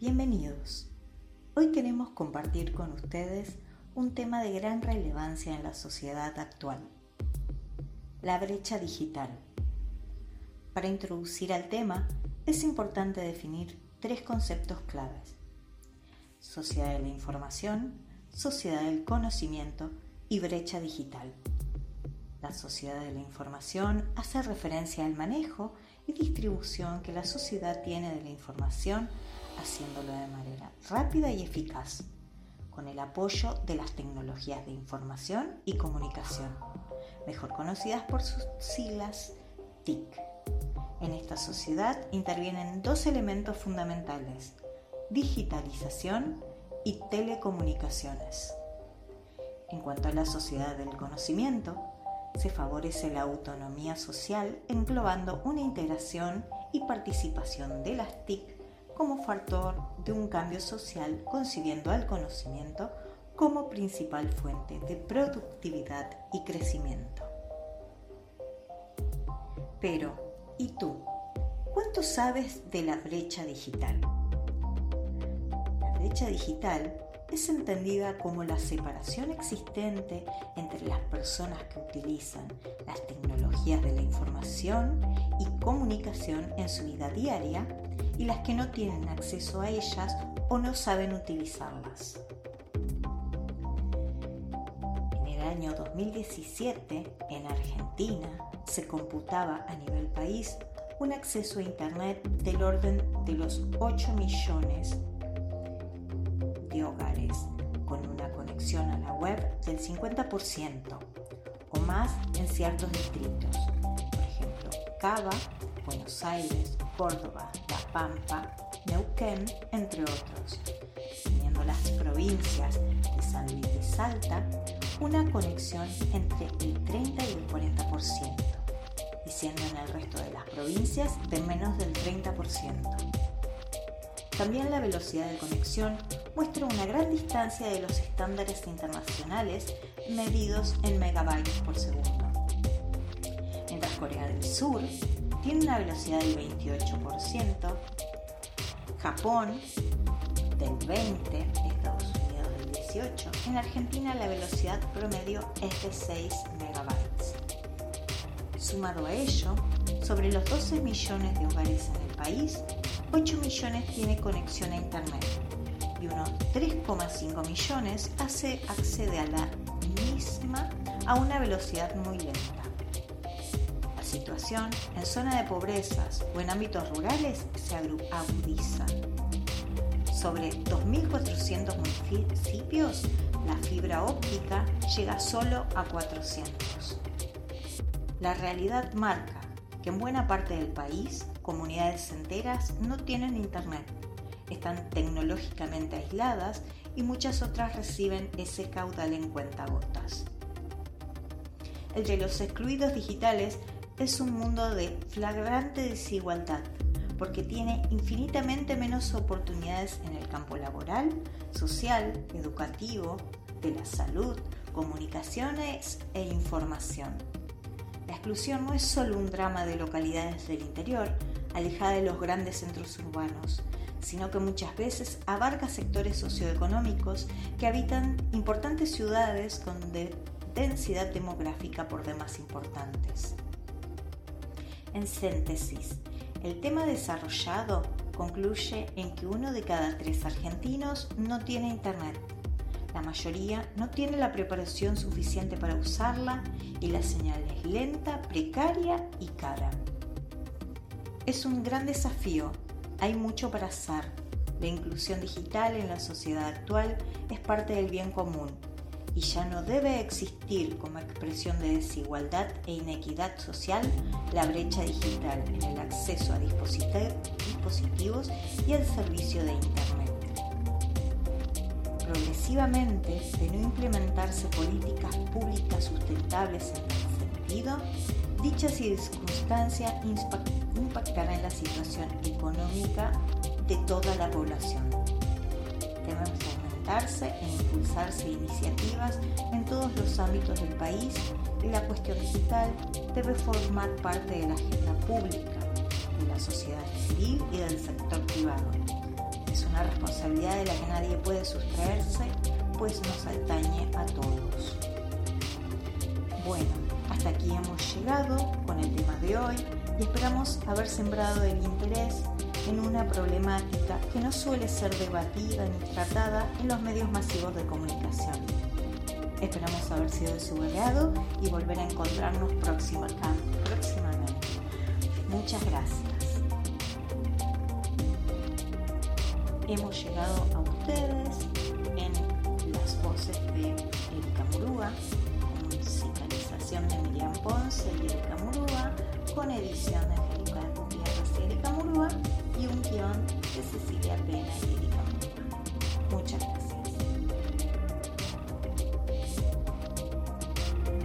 Bienvenidos. Hoy queremos compartir con ustedes un tema de gran relevancia en la sociedad actual, la brecha digital. Para introducir al tema es importante definir tres conceptos claves. Sociedad de la información, sociedad del conocimiento y brecha digital. La sociedad de la información hace referencia al manejo y distribución que la sociedad tiene de la información haciéndolo de manera rápida y eficaz, con el apoyo de las tecnologías de información y comunicación, mejor conocidas por sus siglas TIC. En esta sociedad intervienen dos elementos fundamentales, digitalización y telecomunicaciones. En cuanto a la sociedad del conocimiento, se favorece la autonomía social englobando una integración y participación de las TIC como factor de un cambio social, concibiendo al conocimiento como principal fuente de productividad y crecimiento. Pero, ¿y tú? ¿Cuánto sabes de la brecha digital? La brecha digital es entendida como la separación existente entre las personas que utilizan las tecnologías de la información y comunicación en su vida diaria y las que no tienen acceso a ellas o no saben utilizarlas. En el año 2017, en Argentina, se computaba a nivel país un acceso a Internet del orden de los 8 millones de hogares, con una conexión a la web del 50% o más en ciertos distritos, por ejemplo, Cava, Buenos Aires, Córdoba, Pampa, Neuquén, entre otros, teniendo las provincias de San Luis de Salta una conexión entre el 30 y el 40%, y siendo en el resto de las provincias de menos del 30%. También la velocidad de conexión muestra una gran distancia de los estándares internacionales medidos en megabytes por segundo. Mientras Corea del Sur tiene una velocidad del 28%, Japón del 20%, Estados Unidos del 18%, en Argentina la velocidad promedio es de 6 megabytes. Sumado a ello, sobre los 12 millones de hogares en el país, 8 millones tiene conexión a Internet y unos 3,5 millones hace accede a la misma a una velocidad muy lenta situación en zona de pobrezas o en ámbitos rurales se agudiza. Sobre 2.400 municipios, la fibra óptica llega solo a 400. La realidad marca que en buena parte del país, comunidades enteras no tienen internet, están tecnológicamente aisladas y muchas otras reciben ese caudal en cuentagotas. El de los excluidos digitales es un mundo de flagrante desigualdad, porque tiene infinitamente menos oportunidades en el campo laboral, social, educativo, de la salud, comunicaciones e información. La exclusión no es solo un drama de localidades del interior, alejada de los grandes centros urbanos, sino que muchas veces abarca sectores socioeconómicos que habitan importantes ciudades con densidad demográfica por demás importantes. En síntesis, el tema desarrollado concluye en que uno de cada tres argentinos no tiene internet. La mayoría no tiene la preparación suficiente para usarla y la señal es lenta, precaria y cara. Es un gran desafío, hay mucho para hacer. La inclusión digital en la sociedad actual es parte del bien común y ya no debe existir como expresión de desigualdad e inequidad social la brecha digital en el acceso a dispositivos y al servicio de Internet. Progresivamente, de no implementarse políticas públicas sustentables en este sentido, dichas circunstancias impactarán en la situación económica de toda la población. Debemos e impulsarse iniciativas en todos los ámbitos del país y la cuestión digital debe formar parte de la agenda pública de la sociedad civil y del sector privado, Es una responsabilidad de la que nadie puede sustraerse, pues nos atañe a todos. Bueno, hasta aquí hemos llegado con el tema de hoy y esperamos haber sembrado el interés en una problemática que no suele ser debatida ni tratada en los medios masivos de comunicación. Esperamos haber sido de su agrado y volver a encontrarnos próximamente. Muchas gracias. Hemos llegado a ustedes en las voces de Erika Murúa, musicalización de Miriam Ponce y Erika Murúa, con edición de Felipe Gutiérrez y Erika Murúa guion de Cecilia Pena y. Muchas gracias.